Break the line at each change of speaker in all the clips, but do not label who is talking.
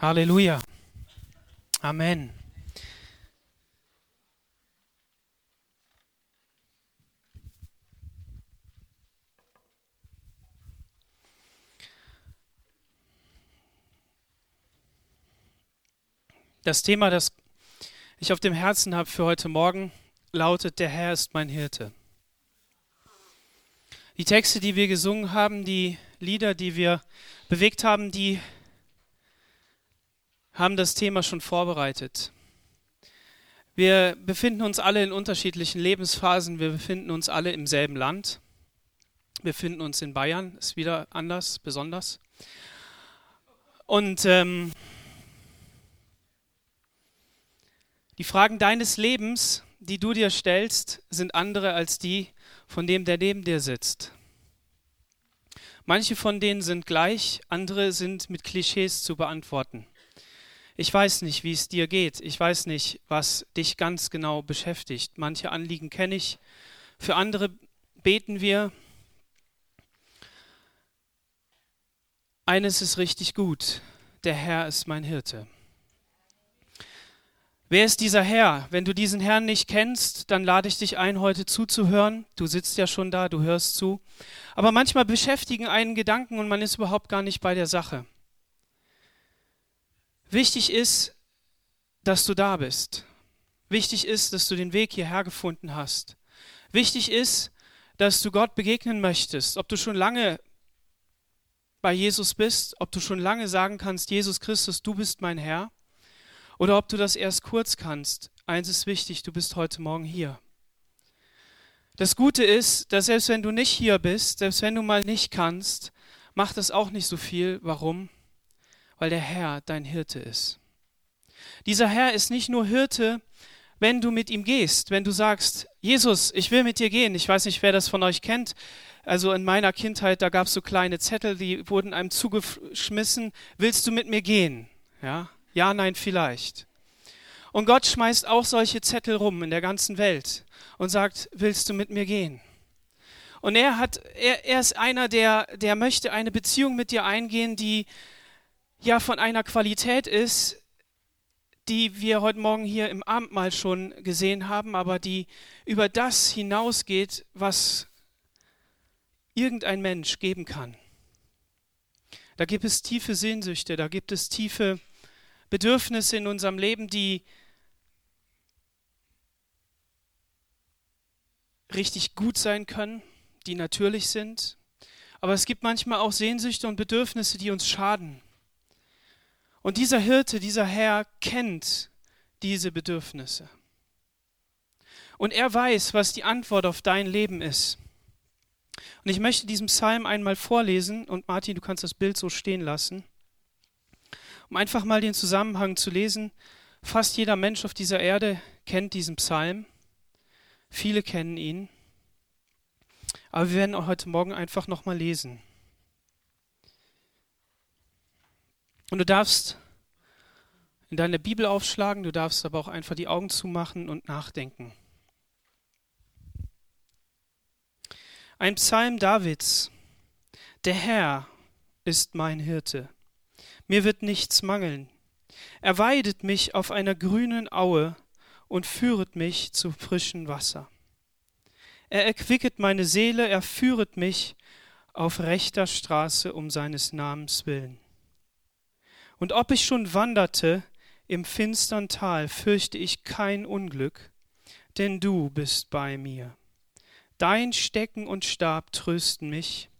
Halleluja. Amen. Das Thema, das ich auf dem Herzen habe für heute Morgen, lautet, der Herr ist mein Hirte. Die Texte, die wir gesungen haben, die Lieder, die wir bewegt haben, die haben das Thema schon vorbereitet. Wir befinden uns alle in unterschiedlichen Lebensphasen, wir befinden uns alle im selben Land. Wir befinden uns in Bayern, ist wieder anders, besonders. Und ähm, die Fragen deines Lebens, die du dir stellst, sind andere als die von dem, der neben dir sitzt. Manche von denen sind gleich, andere sind mit Klischees zu beantworten. Ich weiß nicht, wie es dir geht. Ich weiß nicht, was dich ganz genau beschäftigt. Manche Anliegen kenne ich. Für andere beten wir. Eines ist richtig gut. Der Herr ist mein Hirte. Wer ist dieser Herr? Wenn du diesen Herrn nicht kennst, dann lade ich dich ein, heute zuzuhören. Du sitzt ja schon da, du hörst zu. Aber manchmal beschäftigen einen Gedanken und man ist überhaupt gar nicht bei der Sache. Wichtig ist, dass du da bist. Wichtig ist, dass du den Weg hierher gefunden hast. Wichtig ist, dass du Gott begegnen möchtest, ob du schon lange bei Jesus bist, ob du schon lange sagen kannst, Jesus Christus, du bist mein Herr, oder ob du das erst kurz kannst. Eins ist wichtig, du bist heute Morgen hier. Das Gute ist, dass selbst wenn du nicht hier bist, selbst wenn du mal nicht kannst, macht das auch nicht so viel. Warum? Weil der Herr dein Hirte ist. Dieser Herr ist nicht nur Hirte, wenn du mit ihm gehst, wenn du sagst, Jesus, ich will mit dir gehen. Ich weiß nicht, wer das von euch kennt. Also in meiner Kindheit, da gab es so kleine Zettel, die wurden einem zugeschmissen. Willst du mit mir gehen? Ja, ja, nein, vielleicht. Und Gott schmeißt auch solche Zettel rum in der ganzen Welt und sagt, willst du mit mir gehen? Und er hat, er, er ist einer, der, der möchte eine Beziehung mit dir eingehen, die, ja von einer Qualität ist, die wir heute Morgen hier im Abendmahl schon gesehen haben, aber die über das hinausgeht, was irgendein Mensch geben kann. Da gibt es tiefe Sehnsüchte, da gibt es tiefe Bedürfnisse in unserem Leben, die richtig gut sein können, die natürlich sind. Aber es gibt manchmal auch Sehnsüchte und Bedürfnisse, die uns schaden. Und dieser Hirte, dieser Herr kennt diese Bedürfnisse. Und er weiß, was die Antwort auf dein Leben ist. Und ich möchte diesen Psalm einmal vorlesen und Martin, du kannst das Bild so stehen lassen, um einfach mal den Zusammenhang zu lesen. Fast jeder Mensch auf dieser Erde kennt diesen Psalm. Viele kennen ihn. Aber wir werden auch heute Morgen einfach nochmal lesen. Und du darfst in deine Bibel aufschlagen, du darfst aber auch einfach die Augen zumachen und nachdenken. Ein Psalm Davids. Der Herr ist mein Hirte. Mir wird nichts mangeln. Er weidet mich auf einer grünen Aue und führet mich zu frischem Wasser. Er erquicket meine Seele, er führet mich auf rechter Straße um seines Namens willen. Und ob ich schon wanderte im finstern Tal, fürchte ich kein Unglück, denn du bist bei mir. Dein Stecken und Stab trösten mich.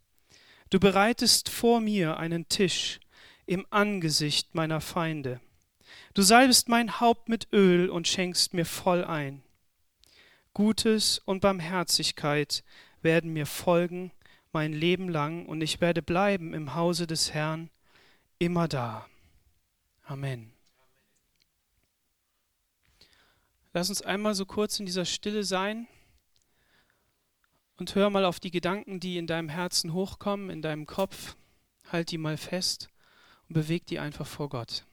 Du bereitest vor mir einen Tisch im Angesicht meiner Feinde. Du salbest mein Haupt mit Öl und schenkst mir voll ein. Gutes und Barmherzigkeit werden mir folgen mein Leben lang, und ich werde bleiben im Hause des Herrn immer da. Amen. Lass uns einmal so kurz in dieser Stille sein und hör mal auf die Gedanken, die in deinem Herzen hochkommen, in deinem Kopf. Halt die mal fest und beweg die einfach vor Gott.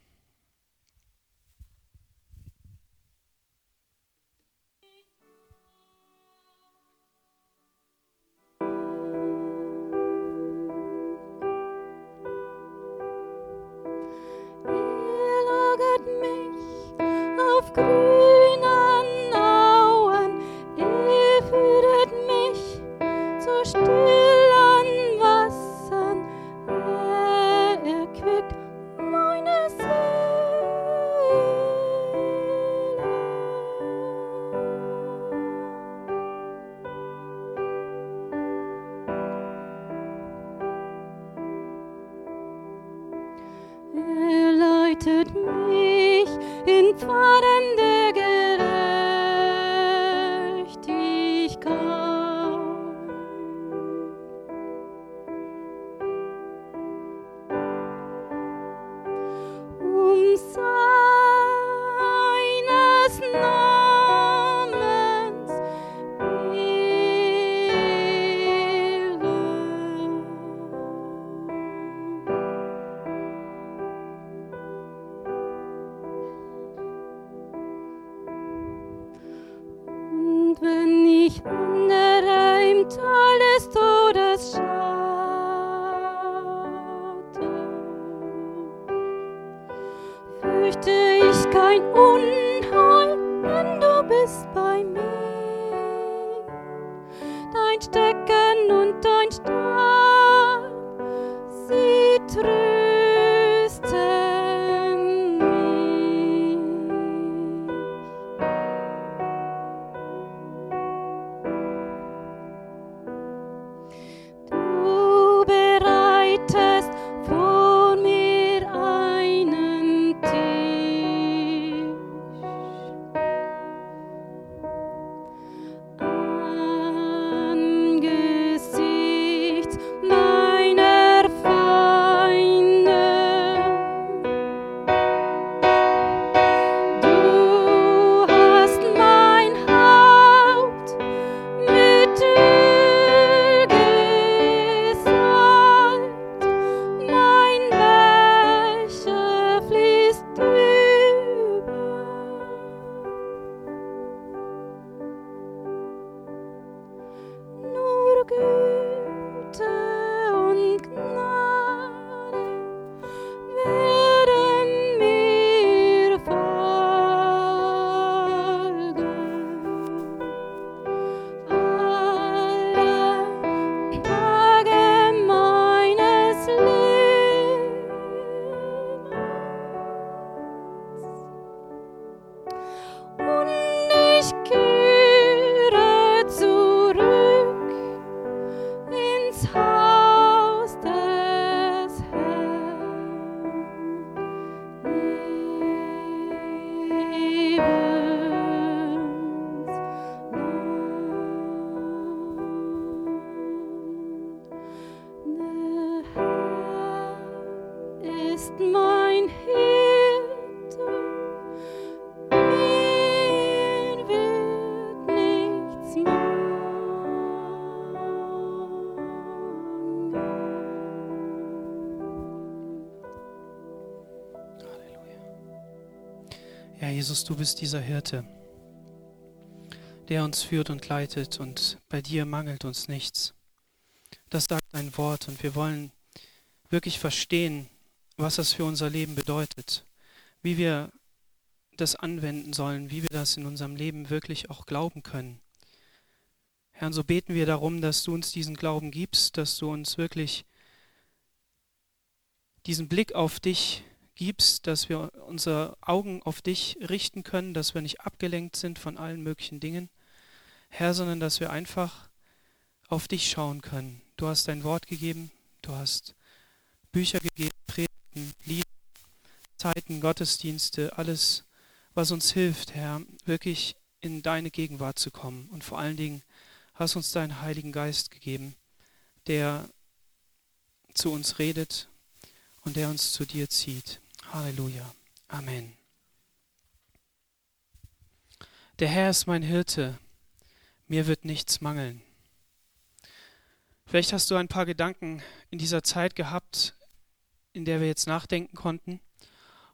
Ja, Jesus, du bist dieser Hirte, der uns führt und leitet und bei dir mangelt uns nichts. Das sagt dein Wort und wir wollen wirklich verstehen, was das für unser Leben bedeutet, wie wir das anwenden sollen, wie wir das in unserem Leben wirklich auch glauben können. Herr, so beten wir darum, dass du uns diesen Glauben gibst, dass du uns wirklich diesen Blick auf dich gibst, dass wir unsere Augen auf dich richten können, dass wir nicht abgelenkt sind von allen möglichen Dingen, Herr, sondern dass wir einfach auf dich schauen können. Du hast dein Wort gegeben, du hast Bücher gegeben, Predigten, Lieder, Zeiten, Gottesdienste, alles, was uns hilft, Herr, wirklich in deine Gegenwart zu kommen. Und vor allen Dingen hast uns deinen Heiligen Geist gegeben, der zu uns redet und der uns zu dir zieht. Halleluja. Amen. Der Herr ist mein Hirte, mir wird nichts mangeln. Vielleicht hast du ein paar Gedanken in dieser Zeit gehabt, in der wir jetzt nachdenken konnten,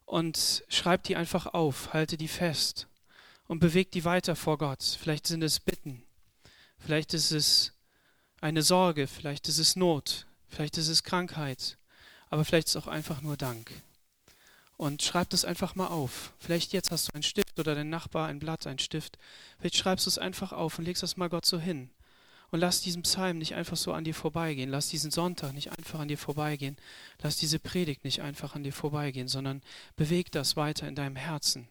und schreib die einfach auf, halte die fest und beweg die weiter vor Gott. Vielleicht sind es Bitten, vielleicht ist es eine Sorge, vielleicht ist es Not, vielleicht ist es Krankheit, aber vielleicht ist es auch einfach nur Dank. Und schreib das einfach mal auf. Vielleicht jetzt hast du einen Stift oder dein Nachbar ein Blatt, ein Stift. Vielleicht schreibst du es einfach auf und legst das mal Gott so hin. Und lass diesen Psalm nicht einfach so an dir vorbeigehen. Lass diesen Sonntag nicht einfach an dir vorbeigehen. Lass diese Predigt nicht einfach an dir vorbeigehen, sondern beweg das weiter in deinem Herzen,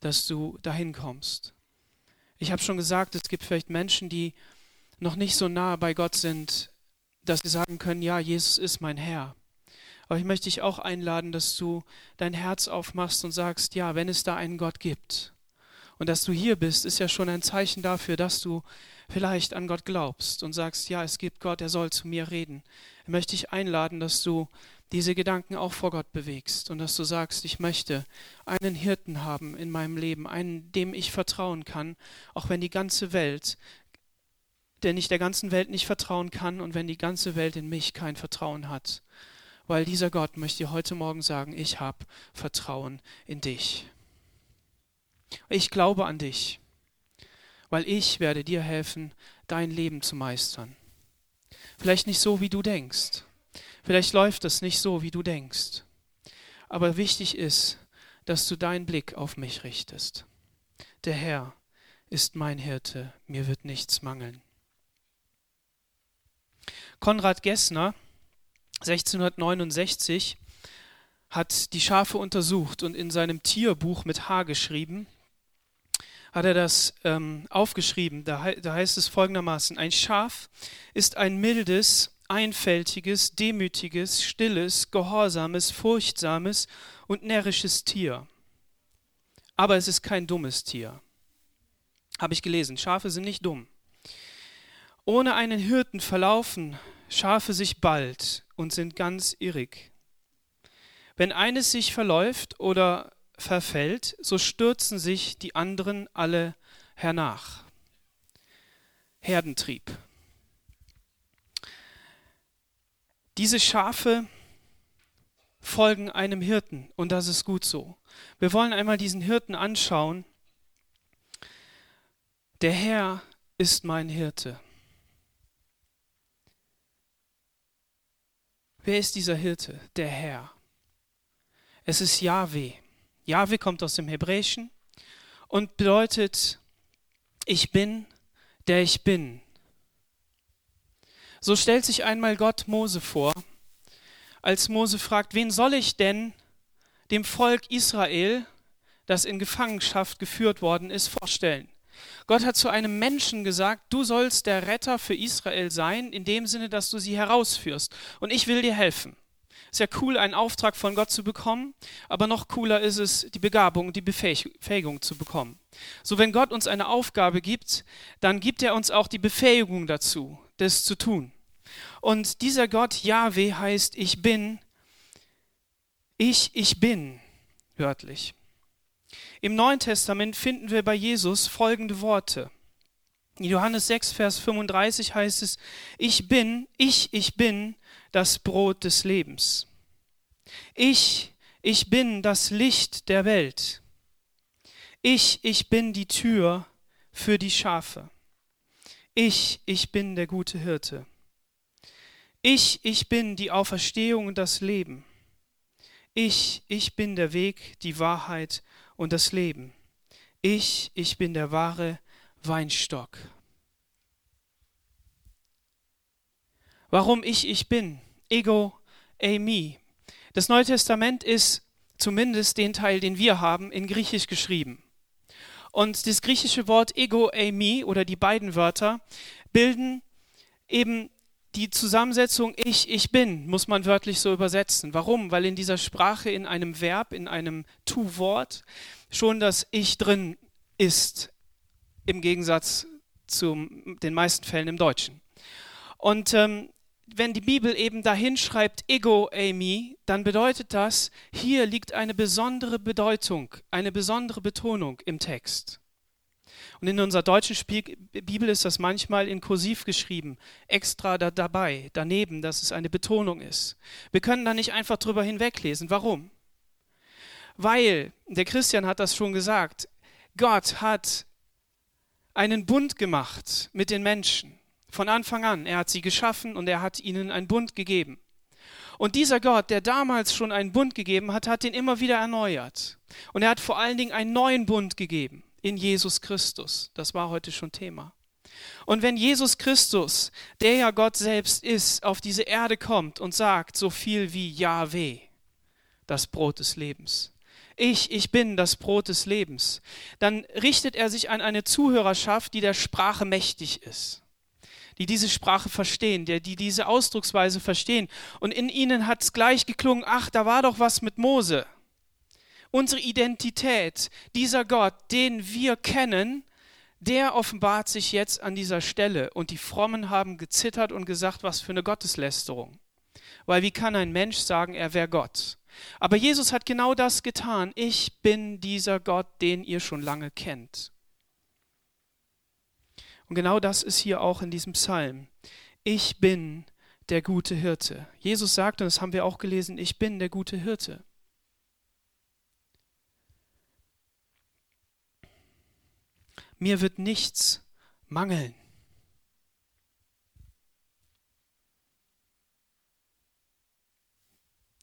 dass du dahin kommst. Ich habe schon gesagt, es gibt vielleicht Menschen, die noch nicht so nah bei Gott sind, dass sie sagen können, ja, Jesus ist mein Herr. Aber ich möchte dich auch einladen, dass du dein Herz aufmachst und sagst, ja, wenn es da einen Gott gibt und dass du hier bist, ist ja schon ein Zeichen dafür, dass du vielleicht an Gott glaubst und sagst, ja, es gibt Gott, er soll zu mir reden. Ich möchte dich einladen, dass du diese Gedanken auch vor Gott bewegst und dass du sagst, ich möchte einen Hirten haben in meinem Leben, einen, dem ich vertrauen kann, auch wenn die ganze Welt, denn ich der ganzen Welt nicht vertrauen kann und wenn die ganze Welt in mich kein Vertrauen hat. Weil dieser Gott möchte dir heute Morgen sagen, ich habe Vertrauen in dich. Ich glaube an dich, weil ich werde dir helfen, dein Leben zu meistern. Vielleicht nicht so, wie du denkst, Vielleicht läuft es nicht so, wie du denkst. Aber wichtig ist, dass du deinen Blick auf mich richtest. Der Herr ist mein Hirte, mir wird nichts mangeln. Konrad Gessner, 1669, hat die Schafe untersucht und in seinem Tierbuch mit H geschrieben, hat er das ähm, aufgeschrieben. Da, da heißt es folgendermaßen, ein Schaf ist ein mildes, einfältiges, demütiges, stilles, gehorsames, furchtsames und närrisches Tier. Aber es ist kein dummes Tier. Habe ich gelesen. Schafe sind nicht dumm. Ohne einen Hirten verlaufen Schafe sich bald und sind ganz irrig. Wenn eines sich verläuft oder verfällt, so stürzen sich die anderen alle hernach. Herdentrieb. Diese Schafe folgen einem Hirten und das ist gut so. Wir wollen einmal diesen Hirten anschauen. Der Herr ist mein Hirte. Wer ist dieser Hirte? Der Herr. Es ist Yahweh. Yahweh kommt aus dem Hebräischen und bedeutet, ich bin, der ich bin. So stellt sich einmal Gott Mose vor, als Mose fragt, wen soll ich denn dem Volk Israel, das in Gefangenschaft geführt worden ist, vorstellen? Gott hat zu einem Menschen gesagt, du sollst der Retter für Israel sein, in dem Sinne, dass du sie herausführst. Und ich will dir helfen. Ist ja cool, einen Auftrag von Gott zu bekommen, aber noch cooler ist es, die Begabung, die Befähigung zu bekommen. So, wenn Gott uns eine Aufgabe gibt, dann gibt er uns auch die Befähigung dazu, das zu tun. Und dieser Gott Yahweh heißt Ich bin, ich, ich bin, wörtlich. Im Neuen Testament finden wir bei Jesus folgende Worte. In Johannes 6, Vers 35 heißt es, ich bin, ich, ich bin das Brot des Lebens. Ich, ich bin das Licht der Welt. Ich, ich bin die Tür für die Schafe. Ich, ich bin der gute Hirte. Ich, ich bin die Auferstehung und das Leben. Ich, ich bin der Weg, die Wahrheit und das Leben. Ich, ich bin der wahre Weinstock. Warum ich, ich bin? Ego, eimi. Das Neue Testament ist zumindest den Teil, den wir haben, in Griechisch geschrieben. Und das griechische Wort ego, eimi oder die beiden Wörter bilden eben die Zusammensetzung ich, ich bin, muss man wörtlich so übersetzen. Warum? Weil in dieser Sprache, in einem Verb, in einem Tu-Wort schon das Ich drin ist, im Gegensatz zu den meisten Fällen im Deutschen. Und ähm, wenn die Bibel eben dahin schreibt, ego eimi, dann bedeutet das, hier liegt eine besondere Bedeutung, eine besondere Betonung im Text. Und in unserer deutschen Bibel ist das manchmal in Kursiv geschrieben, extra da dabei, daneben, dass es eine Betonung ist. Wir können da nicht einfach drüber hinweglesen. Warum? Weil, der Christian hat das schon gesagt, Gott hat einen Bund gemacht mit den Menschen. Von Anfang an. Er hat sie geschaffen und er hat ihnen einen Bund gegeben. Und dieser Gott, der damals schon einen Bund gegeben hat, hat ihn immer wieder erneuert. Und er hat vor allen Dingen einen neuen Bund gegeben in Jesus Christus. Das war heute schon Thema. Und wenn Jesus Christus, der ja Gott selbst ist, auf diese Erde kommt und sagt so viel wie Yahweh, das Brot des Lebens, ich, ich bin das Brot des Lebens, dann richtet er sich an eine Zuhörerschaft, die der Sprache mächtig ist die diese Sprache verstehen, die, die diese Ausdrucksweise verstehen. Und in ihnen hat es gleich geklungen, ach, da war doch was mit Mose. Unsere Identität, dieser Gott, den wir kennen, der offenbart sich jetzt an dieser Stelle. Und die Frommen haben gezittert und gesagt, was für eine Gotteslästerung. Weil wie kann ein Mensch sagen, er wäre Gott? Aber Jesus hat genau das getan. Ich bin dieser Gott, den ihr schon lange kennt. Und genau das ist hier auch in diesem Psalm. Ich bin der gute Hirte. Jesus sagt, und das haben wir auch gelesen, ich bin der gute Hirte. Mir wird nichts mangeln.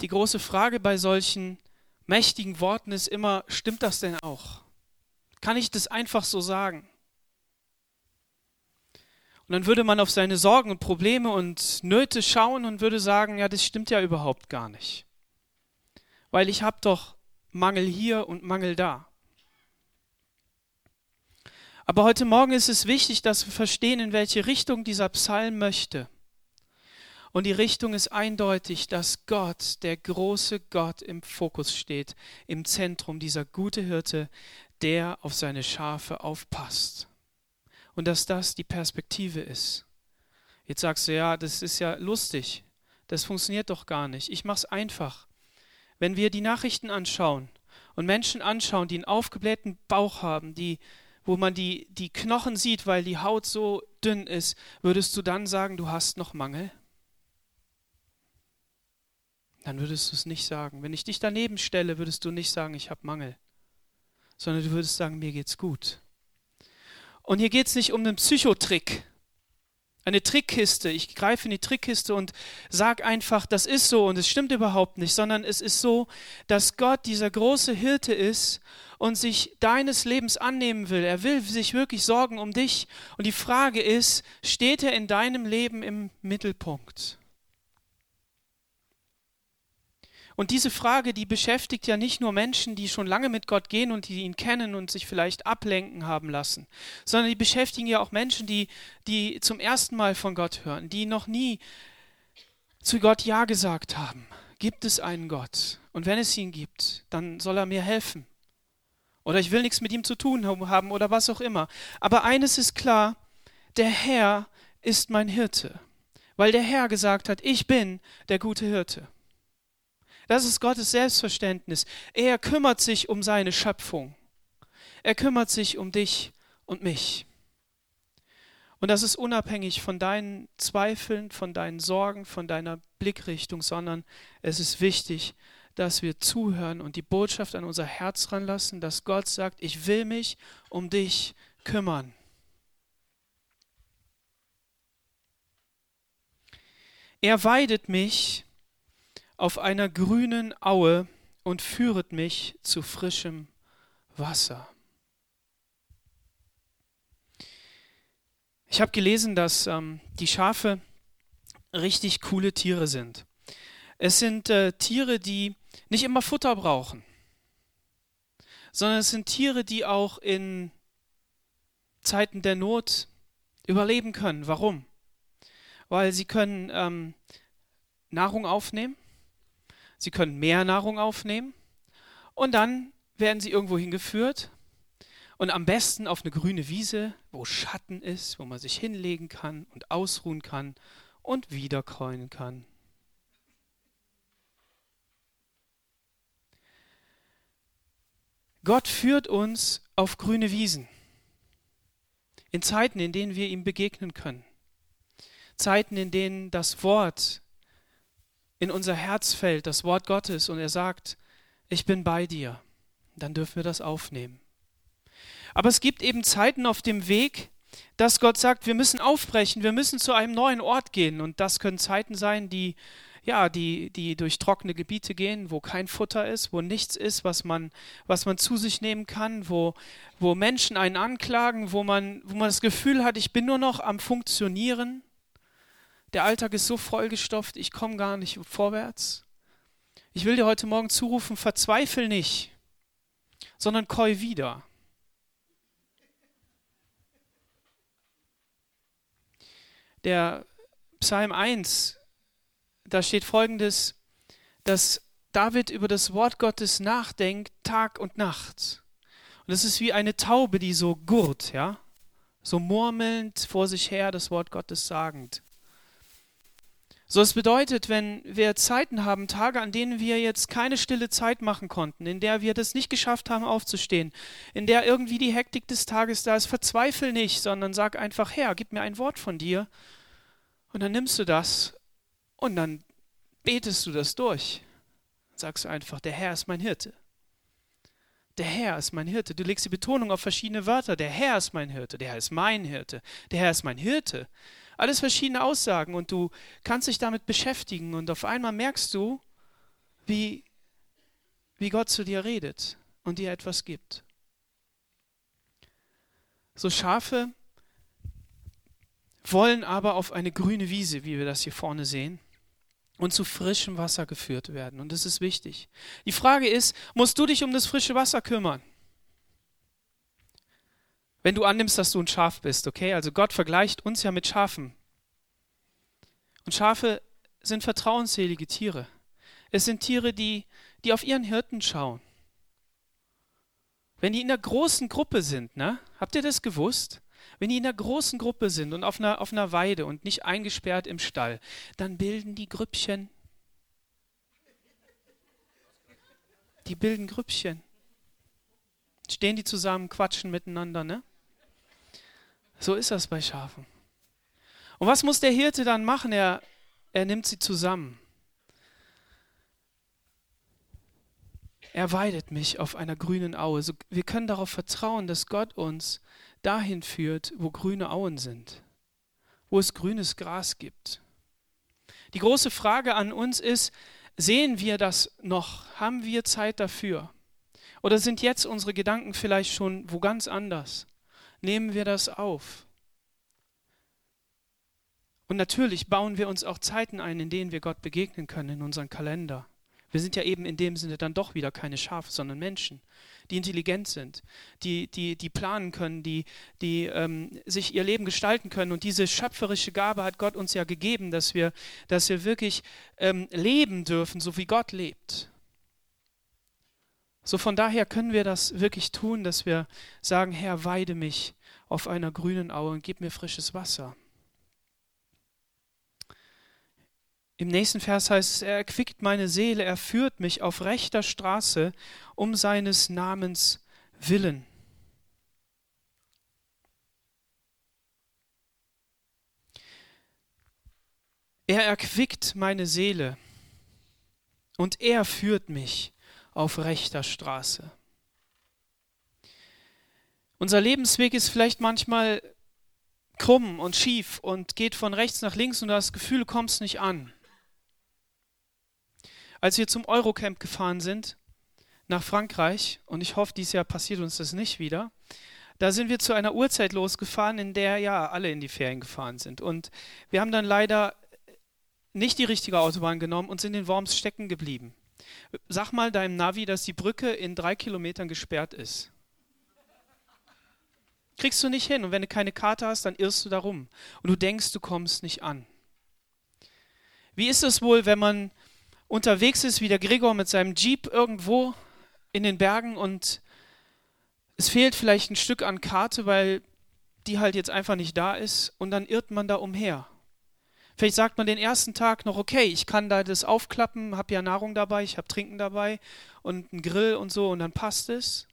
Die große Frage bei solchen mächtigen Worten ist immer, stimmt das denn auch? Kann ich das einfach so sagen? Und dann würde man auf seine Sorgen und Probleme und Nöte schauen und würde sagen, ja, das stimmt ja überhaupt gar nicht. Weil ich habe doch Mangel hier und Mangel da. Aber heute Morgen ist es wichtig, dass wir verstehen, in welche Richtung dieser Psalm möchte. Und die Richtung ist eindeutig, dass Gott, der große Gott, im Fokus steht, im Zentrum dieser gute Hirte, der auf seine Schafe aufpasst und dass das die Perspektive ist. Jetzt sagst du, ja, das ist ja lustig. Das funktioniert doch gar nicht. Ich mache es einfach. Wenn wir die Nachrichten anschauen und Menschen anschauen, die einen aufgeblähten Bauch haben, die, wo man die, die Knochen sieht, weil die Haut so dünn ist, würdest du dann sagen, du hast noch Mangel? Dann würdest du es nicht sagen. Wenn ich dich daneben stelle, würdest du nicht sagen, ich habe Mangel, sondern du würdest sagen, mir geht's gut. Und hier geht es nicht um einen Psychotrick, eine Trickkiste. Ich greife in die Trickkiste und sage einfach, das ist so und es stimmt überhaupt nicht, sondern es ist so, dass Gott dieser große Hirte ist und sich deines Lebens annehmen will. Er will sich wirklich sorgen um dich. Und die Frage ist, steht er in deinem Leben im Mittelpunkt? Und diese Frage, die beschäftigt ja nicht nur Menschen, die schon lange mit Gott gehen und die ihn kennen und sich vielleicht ablenken haben lassen, sondern die beschäftigen ja auch Menschen, die, die zum ersten Mal von Gott hören, die noch nie zu Gott Ja gesagt haben. Gibt es einen Gott? Und wenn es ihn gibt, dann soll er mir helfen. Oder ich will nichts mit ihm zu tun haben oder was auch immer. Aber eines ist klar, der Herr ist mein Hirte, weil der Herr gesagt hat, ich bin der gute Hirte. Das ist Gottes Selbstverständnis. Er kümmert sich um seine Schöpfung. Er kümmert sich um dich und mich. Und das ist unabhängig von deinen Zweifeln, von deinen Sorgen, von deiner Blickrichtung, sondern es ist wichtig, dass wir zuhören und die Botschaft an unser Herz ranlassen, dass Gott sagt, ich will mich um dich kümmern. Er weidet mich auf einer grünen Aue und führet mich zu frischem Wasser. Ich habe gelesen, dass ähm, die Schafe richtig coole Tiere sind. Es sind äh, Tiere, die nicht immer Futter brauchen, sondern es sind Tiere, die auch in Zeiten der Not überleben können. Warum? Weil sie können ähm, Nahrung aufnehmen, Sie können mehr Nahrung aufnehmen und dann werden sie irgendwo hingeführt und am besten auf eine grüne Wiese, wo Schatten ist, wo man sich hinlegen kann und ausruhen kann und wiederkäuen kann. Gott führt uns auf grüne Wiesen. In Zeiten, in denen wir ihm begegnen können. Zeiten, in denen das Wort in unser Herz fällt, das Wort Gottes, und er sagt, ich bin bei dir, dann dürfen wir das aufnehmen. Aber es gibt eben Zeiten auf dem Weg, dass Gott sagt, wir müssen aufbrechen, wir müssen zu einem neuen Ort gehen. Und das können Zeiten sein, die, ja, die, die durch trockene Gebiete gehen, wo kein Futter ist, wo nichts ist, was man, was man zu sich nehmen kann, wo, wo Menschen einen anklagen, wo man, wo man das Gefühl hat, ich bin nur noch am Funktionieren. Der Alltag ist so vollgestopft, ich komme gar nicht vorwärts. Ich will dir heute Morgen zurufen, verzweifel nicht, sondern keu wieder. der Psalm 1, da steht folgendes, dass David über das Wort Gottes nachdenkt, Tag und Nacht. Und es ist wie eine Taube, die so gurt, ja, so murmelnd vor sich her das Wort Gottes sagend. So, es bedeutet, wenn wir Zeiten haben, Tage, an denen wir jetzt keine stille Zeit machen konnten, in der wir das nicht geschafft haben, aufzustehen, in der irgendwie die Hektik des Tages da ist, verzweifel nicht, sondern sag einfach, Herr, gib mir ein Wort von dir. Und dann nimmst du das und dann betest du das durch. Sagst du einfach, der Herr ist mein Hirte. Der Herr ist mein Hirte. Du legst die Betonung auf verschiedene Wörter. Der Herr ist mein Hirte. Der Herr ist mein Hirte. Der Herr ist mein Hirte. Alles verschiedene Aussagen und du kannst dich damit beschäftigen und auf einmal merkst du, wie, wie Gott zu dir redet und dir etwas gibt. So Schafe wollen aber auf eine grüne Wiese, wie wir das hier vorne sehen, und zu frischem Wasser geführt werden. Und das ist wichtig. Die Frage ist, musst du dich um das frische Wasser kümmern? Wenn du annimmst, dass du ein Schaf bist, okay? Also Gott vergleicht uns ja mit Schafen. Und Schafe sind vertrauensselige Tiere. Es sind Tiere, die, die auf ihren Hirten schauen. Wenn die in einer großen Gruppe sind, ne? Habt ihr das gewusst? Wenn die in einer großen Gruppe sind und auf einer, auf einer Weide und nicht eingesperrt im Stall, dann bilden die Grüppchen. Die bilden Grüppchen. Stehen die zusammen, quatschen miteinander, ne? So ist das bei Schafen. Und was muss der Hirte dann machen? Er, er nimmt sie zusammen. Er weidet mich auf einer grünen Aue. So, wir können darauf vertrauen, dass Gott uns dahin führt, wo grüne Auen sind, wo es grünes Gras gibt. Die große Frage an uns ist, sehen wir das noch? Haben wir Zeit dafür? Oder sind jetzt unsere Gedanken vielleicht schon wo ganz anders? nehmen wir das auf. Und natürlich bauen wir uns auch Zeiten ein, in denen wir Gott begegnen können in unseren Kalender. Wir sind ja eben in dem Sinne dann doch wieder keine Schafe, sondern Menschen, die intelligent sind, die, die, die planen können, die, die ähm, sich ihr Leben gestalten können. Und diese schöpferische Gabe hat Gott uns ja gegeben, dass wir, dass wir wirklich ähm, leben dürfen, so wie Gott lebt. So von daher können wir das wirklich tun, dass wir sagen, Herr, weide mich auf einer grünen Aue und gib mir frisches Wasser. Im nächsten Vers heißt es, er erquickt meine Seele, er führt mich auf rechter Straße um seines Namens willen. Er erquickt meine Seele und er führt mich auf rechter Straße. Unser Lebensweg ist vielleicht manchmal krumm und schief und geht von rechts nach links und du hast das Gefühl, du kommst nicht an. Als wir zum Eurocamp gefahren sind, nach Frankreich, und ich hoffe, dieses Jahr passiert uns das nicht wieder, da sind wir zu einer Uhrzeit losgefahren, in der ja alle in die Ferien gefahren sind. Und wir haben dann leider nicht die richtige Autobahn genommen und sind in Worms stecken geblieben. Sag mal deinem Navi, dass die Brücke in drei Kilometern gesperrt ist. Kriegst du nicht hin. Und wenn du keine Karte hast, dann irrst du darum. Und du denkst, du kommst nicht an. Wie ist es wohl, wenn man unterwegs ist, wie der Gregor mit seinem Jeep irgendwo in den Bergen und es fehlt vielleicht ein Stück an Karte, weil die halt jetzt einfach nicht da ist und dann irrt man da umher. Vielleicht sagt man den ersten Tag noch, okay, ich kann da das aufklappen, habe ja Nahrung dabei, ich habe Trinken dabei und einen Grill und so und dann passt es.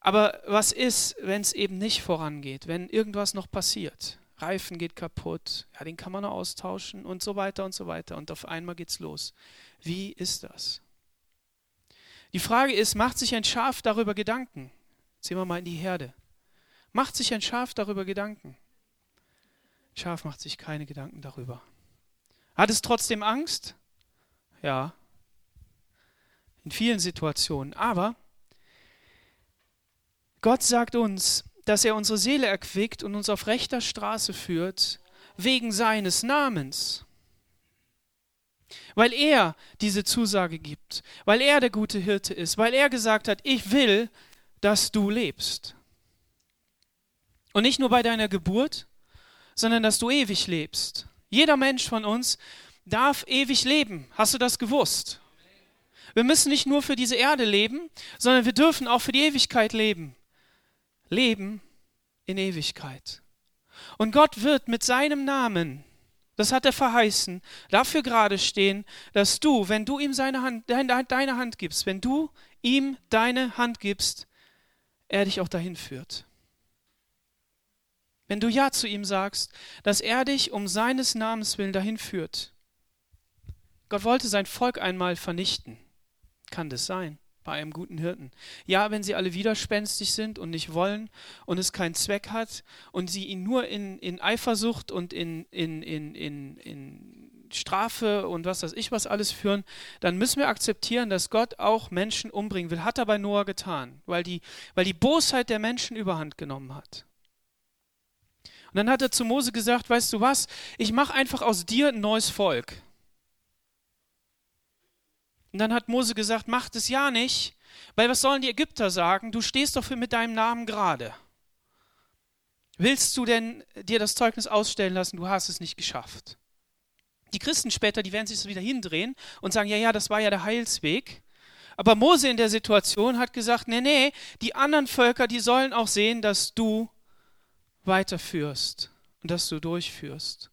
Aber was ist, wenn es eben nicht vorangeht, wenn irgendwas noch passiert? Reifen geht kaputt, ja, den kann man noch austauschen und so weiter und so weiter. Und auf einmal geht's los. Wie ist das? Die Frage ist, macht sich ein Schaf darüber Gedanken? Sehen wir mal in die Herde. Macht sich ein Schaf darüber Gedanken? Schaf macht sich keine Gedanken darüber. Hat es trotzdem Angst? Ja. In vielen Situationen. Aber Gott sagt uns, dass er unsere Seele erquickt und uns auf rechter Straße führt, wegen seines Namens. Weil er diese Zusage gibt, weil er der gute Hirte ist, weil er gesagt hat, ich will, dass du lebst. Und nicht nur bei deiner Geburt, sondern dass du ewig lebst. Jeder Mensch von uns darf ewig leben. Hast du das gewusst? Wir müssen nicht nur für diese Erde leben, sondern wir dürfen auch für die Ewigkeit leben. Leben in Ewigkeit. Und Gott wird mit seinem Namen, das hat er verheißen, dafür gerade stehen, dass du, wenn du ihm seine Hand, deine Hand gibst, wenn du ihm deine Hand gibst, er dich auch dahin führt. Wenn du Ja zu ihm sagst, dass er dich um seines Namens willen dahin führt. Gott wollte sein Volk einmal vernichten. Kann das sein? Bei einem guten Hirten. Ja, wenn sie alle widerspenstig sind und nicht wollen und es keinen Zweck hat und sie ihn nur in, in Eifersucht und in, in, in, in, in Strafe und was weiß ich was alles führen, dann müssen wir akzeptieren, dass Gott auch Menschen umbringen will. Hat er bei Noah getan, weil die, weil die Bosheit der Menschen überhand genommen hat. Und dann hat er zu Mose gesagt, weißt du was, ich mache einfach aus dir ein neues Volk. Und dann hat Mose gesagt, mach das ja nicht, weil was sollen die Ägypter sagen? Du stehst doch mit deinem Namen gerade. Willst du denn dir das Zeugnis ausstellen lassen, du hast es nicht geschafft? Die Christen später, die werden sich das wieder hindrehen und sagen, ja, ja, das war ja der Heilsweg. Aber Mose in der Situation hat gesagt, nee, nee, die anderen Völker, die sollen auch sehen, dass du weiterführst und dass du durchführst.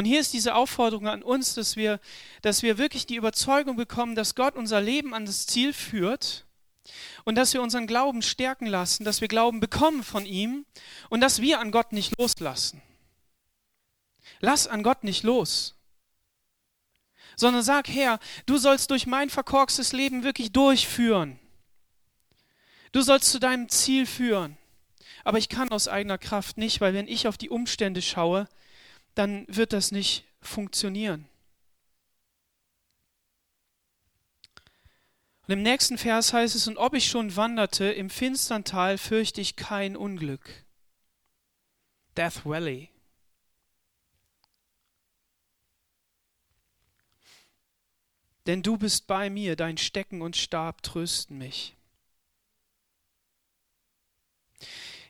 Und hier ist diese Aufforderung an uns, dass wir, dass wir wirklich die Überzeugung bekommen, dass Gott unser Leben an das Ziel führt und dass wir unseren Glauben stärken lassen, dass wir Glauben bekommen von ihm und dass wir an Gott nicht loslassen. Lass an Gott nicht los, sondern sag, Herr, du sollst durch mein verkorkstes Leben wirklich durchführen. Du sollst zu deinem Ziel führen. Aber ich kann aus eigener Kraft nicht, weil wenn ich auf die Umstände schaue, dann wird das nicht funktionieren. Und im nächsten Vers heißt es, und ob ich schon wanderte im finstern Tal, fürchte ich kein Unglück. Death Valley. Denn du bist bei mir, dein Stecken und Stab trösten mich.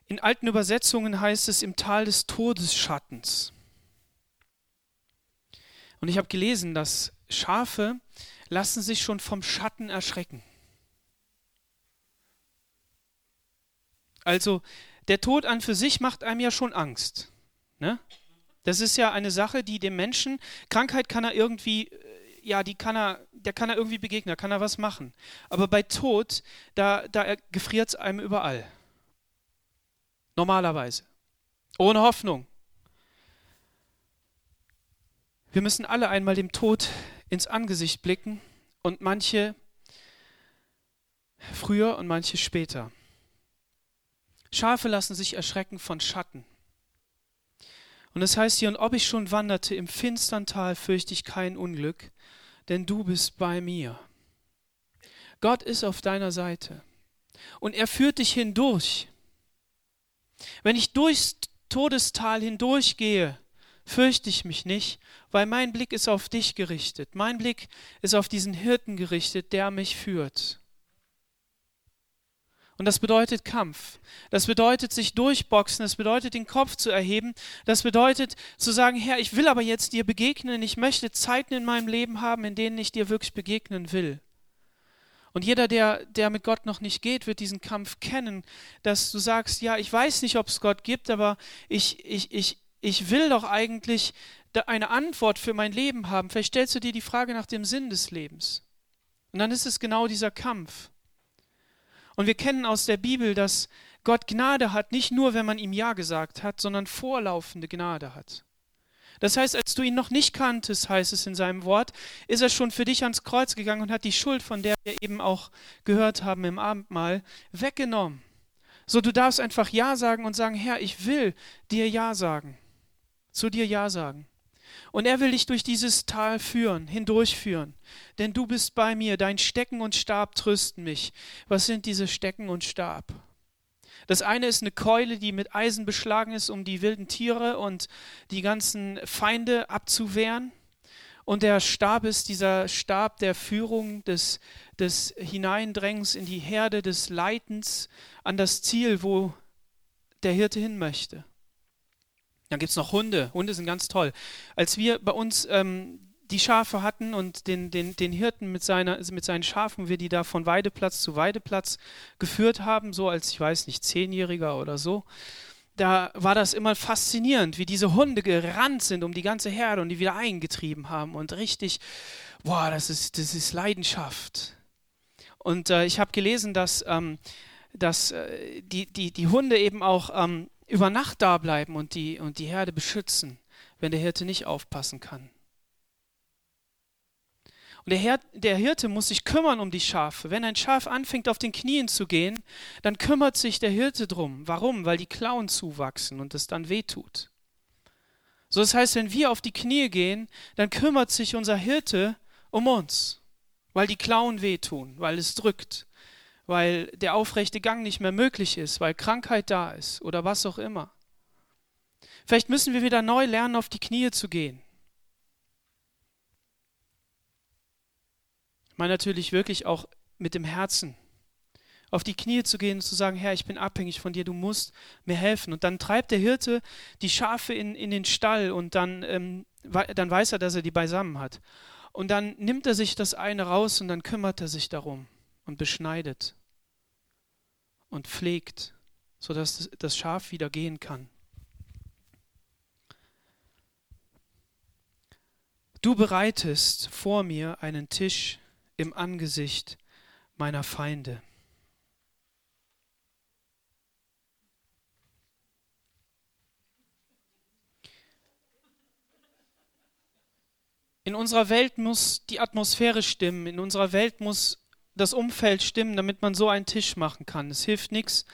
In alten Übersetzungen heißt es im Tal des Todesschattens. Und ich habe gelesen, dass Schafe lassen sich schon vom Schatten erschrecken. Also der Tod an für sich macht einem ja schon Angst. Ne? Das ist ja eine Sache, die dem Menschen, Krankheit kann er irgendwie, äh, ja, die kann er, der kann er irgendwie begegnen, da kann er was machen. Aber bei Tod, da, da gefriert es einem überall. Normalerweise. Ohne Hoffnung. Wir müssen alle einmal dem Tod ins Angesicht blicken und manche früher und manche später. Schafe lassen sich erschrecken von Schatten. Und es heißt hier, und ob ich schon wanderte im finstern Tal, fürchte ich kein Unglück, denn du bist bei mir. Gott ist auf deiner Seite und er führt dich hindurch. Wenn ich durchs Todestal hindurchgehe, fürchte ich mich nicht, weil mein Blick ist auf dich gerichtet. Mein Blick ist auf diesen Hirten gerichtet, der mich führt. Und das bedeutet Kampf. Das bedeutet sich durchboxen. Das bedeutet den Kopf zu erheben. Das bedeutet zu sagen, Herr, ich will aber jetzt dir begegnen. Ich möchte Zeiten in meinem Leben haben, in denen ich dir wirklich begegnen will. Und jeder, der, der mit Gott noch nicht geht, wird diesen Kampf kennen, dass du sagst, ja, ich weiß nicht, ob es Gott gibt, aber ich, ich, ich, ich will doch eigentlich eine Antwort für mein Leben haben. Vielleicht stellst du dir die Frage nach dem Sinn des Lebens. Und dann ist es genau dieser Kampf. Und wir kennen aus der Bibel, dass Gott Gnade hat, nicht nur, wenn man ihm Ja gesagt hat, sondern vorlaufende Gnade hat. Das heißt, als du ihn noch nicht kanntest, heißt es in seinem Wort, ist er schon für dich ans Kreuz gegangen und hat die Schuld, von der wir eben auch gehört haben im Abendmahl, weggenommen. So, du darfst einfach Ja sagen und sagen, Herr, ich will dir Ja sagen zu dir Ja sagen. Und er will dich durch dieses Tal führen, hindurchführen. Denn du bist bei mir, dein Stecken und Stab trösten mich. Was sind diese Stecken und Stab? Das eine ist eine Keule, die mit Eisen beschlagen ist, um die wilden Tiere und die ganzen Feinde abzuwehren. Und der Stab ist dieser Stab der Führung, des, des Hineindrängens in die Herde, des Leitens an das Ziel, wo der Hirte hin möchte. Dann gibt es noch Hunde. Hunde sind ganz toll. Als wir bei uns ähm, die Schafe hatten und den, den, den Hirten mit, seiner, mit seinen Schafen, wir die da von Weideplatz zu Weideplatz geführt haben, so als, ich weiß nicht, Zehnjähriger oder so, da war das immer faszinierend, wie diese Hunde gerannt sind um die ganze Herde und die wieder eingetrieben haben und richtig, boah, das ist, das ist Leidenschaft. Und äh, ich habe gelesen, dass, ähm, dass äh, die, die, die Hunde eben auch ähm, über Nacht da bleiben und die, und die Herde beschützen, wenn der Hirte nicht aufpassen kann. Und der, Her der Hirte muss sich kümmern um die Schafe. Wenn ein Schaf anfängt, auf den Knien zu gehen, dann kümmert sich der Hirte drum. Warum? Weil die Klauen zuwachsen und es dann wehtut. So, das heißt, wenn wir auf die Knie gehen, dann kümmert sich unser Hirte um uns, weil die Klauen wehtun, weil es drückt, weil der aufrechte Gang nicht mehr möglich ist, weil Krankheit da ist oder was auch immer. Vielleicht müssen wir wieder neu lernen, auf die Knie zu gehen. mal natürlich wirklich auch mit dem Herzen auf die Knie zu gehen und zu sagen, Herr, ich bin abhängig von dir, du musst mir helfen. Und dann treibt der Hirte die Schafe in, in den Stall und dann, ähm, dann weiß er, dass er die beisammen hat. Und dann nimmt er sich das eine raus und dann kümmert er sich darum und beschneidet und pflegt, sodass das Schaf wieder gehen kann. Du bereitest vor mir einen Tisch im Angesicht meiner Feinde. In unserer Welt muss die Atmosphäre stimmen, in unserer Welt muss das Umfeld stimmen, damit man so einen Tisch machen kann. Es hilft nichts,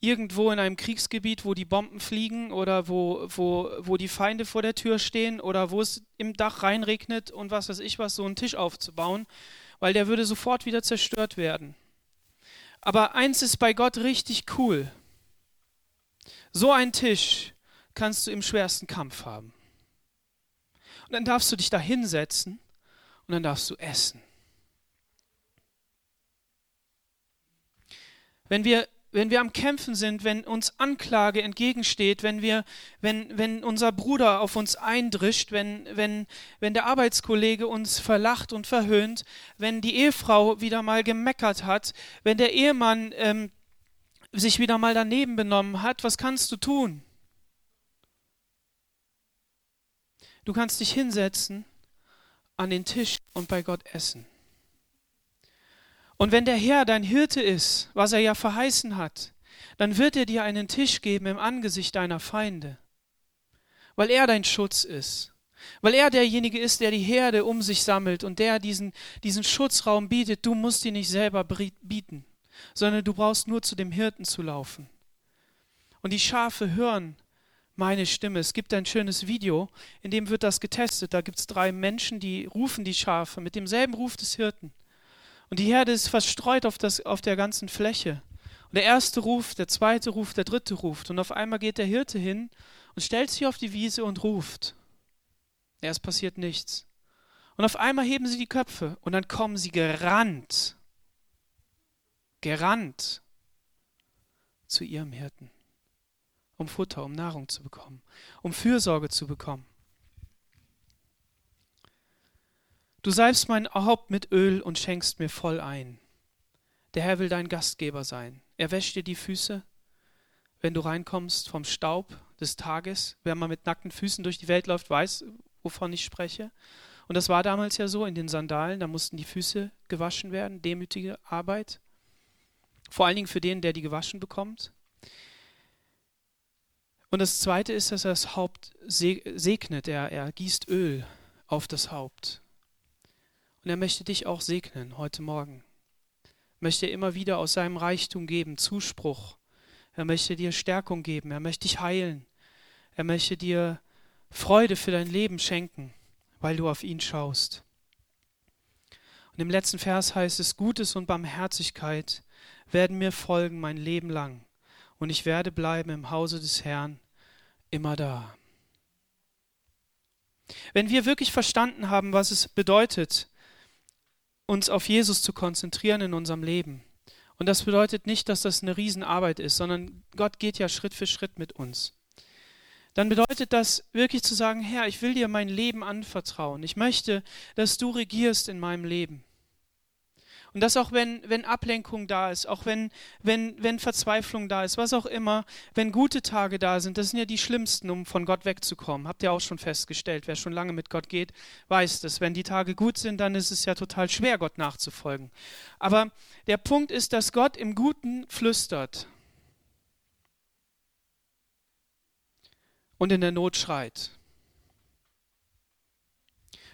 irgendwo in einem Kriegsgebiet, wo die Bomben fliegen oder wo, wo, wo die Feinde vor der Tür stehen oder wo es im Dach reinregnet und was weiß ich was, so einen Tisch aufzubauen weil der würde sofort wieder zerstört werden. Aber eins ist bei Gott richtig cool. So ein Tisch kannst du im schwersten Kampf haben. Und dann darfst du dich da hinsetzen und dann darfst du essen. Wenn wir wenn wir am Kämpfen sind, wenn uns Anklage entgegensteht, wenn, wir, wenn, wenn unser Bruder auf uns eindrischt, wenn, wenn, wenn der Arbeitskollege uns verlacht und verhöhnt, wenn die Ehefrau wieder mal gemeckert hat, wenn der Ehemann ähm, sich wieder mal daneben benommen hat, was kannst du tun? Du kannst dich hinsetzen an den Tisch und bei Gott essen. Und wenn der Herr dein Hirte ist, was er ja verheißen hat, dann wird er dir einen Tisch geben im Angesicht deiner Feinde, weil er dein Schutz ist, weil er derjenige ist, der die Herde um sich sammelt und der diesen, diesen Schutzraum bietet. Du musst ihn nicht selber bieten, sondern du brauchst nur zu dem Hirten zu laufen. Und die Schafe hören meine Stimme. Es gibt ein schönes Video, in dem wird das getestet. Da gibt es drei Menschen, die rufen die Schafe mit demselben Ruf des Hirten. Und die Herde ist verstreut auf, das, auf der ganzen Fläche. Und der erste ruft, der zweite ruft, der dritte ruft. Und auf einmal geht der Hirte hin und stellt sich auf die Wiese und ruft. Es passiert nichts. Und auf einmal heben sie die Köpfe und dann kommen sie gerannt, gerannt zu ihrem Hirten, um Futter, um Nahrung zu bekommen, um Fürsorge zu bekommen. Du salbst mein Haupt mit Öl und schenkst mir voll ein. Der Herr will dein Gastgeber sein. Er wäscht dir die Füße, wenn du reinkommst vom Staub des Tages. Wer mal mit nackten Füßen durch die Welt läuft, weiß, wovon ich spreche. Und das war damals ja so in den Sandalen, da mussten die Füße gewaschen werden, demütige Arbeit. Vor allen Dingen für den, der die gewaschen bekommt. Und das Zweite ist, dass er das Haupt segnet, er, er gießt Öl auf das Haupt. Und er möchte dich auch segnen heute Morgen. Möchte immer wieder aus seinem Reichtum geben, Zuspruch. Er möchte dir Stärkung geben. Er möchte dich heilen. Er möchte dir Freude für dein Leben schenken, weil du auf ihn schaust. Und im letzten Vers heißt es, Gutes und Barmherzigkeit werden mir folgen mein Leben lang, und ich werde bleiben im Hause des Herrn immer da. Wenn wir wirklich verstanden haben, was es bedeutet, uns auf Jesus zu konzentrieren in unserem Leben. Und das bedeutet nicht, dass das eine Riesenarbeit ist, sondern Gott geht ja Schritt für Schritt mit uns. dann bedeutet das wirklich zu sagen, Herr, ich will dir mein Leben anvertrauen. Ich möchte, dass du regierst in meinem Leben. Und das auch, wenn, wenn Ablenkung da ist, auch wenn, wenn, wenn Verzweiflung da ist, was auch immer, wenn gute Tage da sind, das sind ja die schlimmsten, um von Gott wegzukommen. Habt ihr auch schon festgestellt, wer schon lange mit Gott geht, weiß das. Wenn die Tage gut sind, dann ist es ja total schwer, Gott nachzufolgen. Aber der Punkt ist, dass Gott im Guten flüstert und in der Not schreit.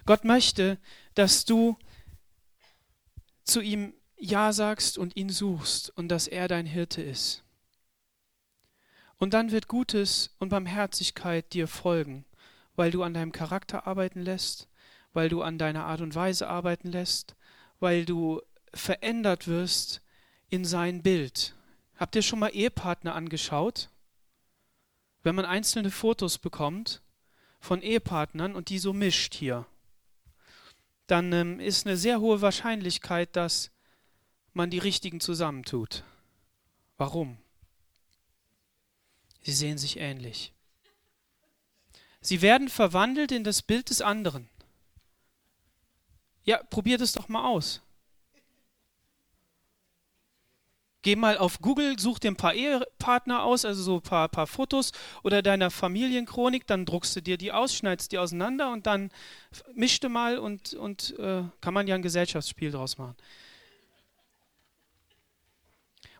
Gott möchte, dass du zu ihm Ja sagst und ihn suchst und dass er dein Hirte ist. Und dann wird Gutes und Barmherzigkeit dir folgen, weil du an deinem Charakter arbeiten lässt, weil du an deiner Art und Weise arbeiten lässt, weil du verändert wirst in sein Bild. Habt ihr schon mal Ehepartner angeschaut? Wenn man einzelne Fotos bekommt von Ehepartnern und die so mischt hier, dann ähm, ist eine sehr hohe Wahrscheinlichkeit, dass man die richtigen zusammentut. Warum? Sie sehen sich ähnlich. Sie werden verwandelt in das Bild des anderen. Ja, probiert es doch mal aus. Geh mal auf Google, such dir ein paar Ehepartner aus, also so ein paar, paar Fotos oder deiner Familienchronik, dann druckst du dir die aus, schneidest die auseinander und dann mischte mal und, und äh, kann man ja ein Gesellschaftsspiel draus machen.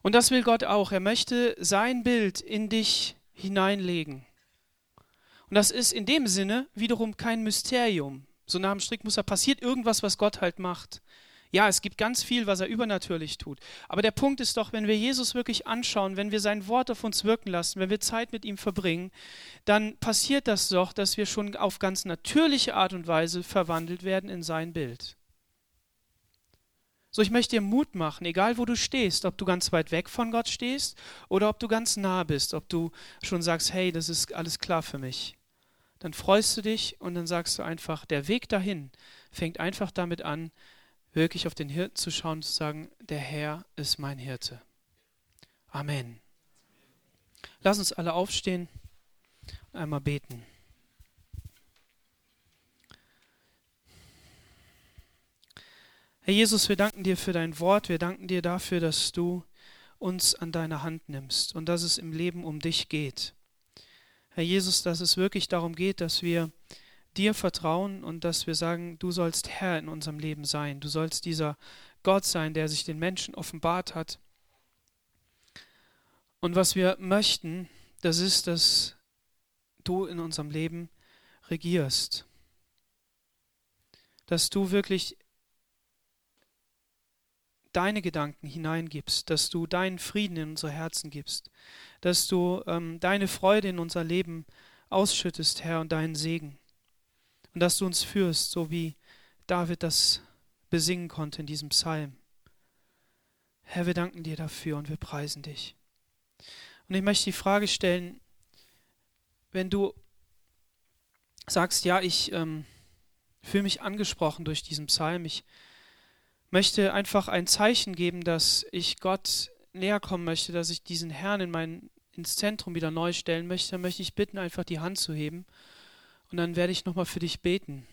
Und das will Gott auch. Er möchte sein Bild in dich hineinlegen. Und das ist in dem Sinne wiederum kein Mysterium. So nach dem Strickmuster passiert irgendwas, was Gott halt macht. Ja, es gibt ganz viel, was er übernatürlich tut. Aber der Punkt ist doch, wenn wir Jesus wirklich anschauen, wenn wir sein Wort auf uns wirken lassen, wenn wir Zeit mit ihm verbringen, dann passiert das doch, dass wir schon auf ganz natürliche Art und Weise verwandelt werden in sein Bild. So, ich möchte dir Mut machen, egal wo du stehst, ob du ganz weit weg von Gott stehst oder ob du ganz nah bist, ob du schon sagst, hey, das ist alles klar für mich. Dann freust du dich und dann sagst du einfach, der Weg dahin fängt einfach damit an, wirklich auf den Hirten zu schauen und zu sagen, der Herr ist mein Hirte. Amen. Lass uns alle aufstehen und einmal beten. Herr Jesus, wir danken dir für dein Wort, wir danken dir dafür, dass du uns an deine Hand nimmst und dass es im Leben um dich geht. Herr Jesus, dass es wirklich darum geht, dass wir dir vertrauen und dass wir sagen, du sollst Herr in unserem Leben sein. Du sollst dieser Gott sein, der sich den Menschen offenbart hat. Und was wir möchten, das ist, dass du in unserem Leben regierst. Dass du wirklich deine Gedanken hineingibst, dass du deinen Frieden in unsere Herzen gibst, dass du ähm, deine Freude in unser Leben ausschüttest, Herr, und deinen Segen und dass du uns führst, so wie David das besingen konnte in diesem Psalm. Herr, wir danken dir dafür und wir preisen dich. Und ich möchte die Frage stellen, wenn du sagst, ja, ich ähm, fühle mich angesprochen durch diesen Psalm, ich möchte einfach ein Zeichen geben, dass ich Gott näher kommen möchte, dass ich diesen Herrn in mein, ins Zentrum wieder neu stellen möchte, dann möchte ich bitten, einfach die Hand zu heben und dann werde ich nochmal für dich beten,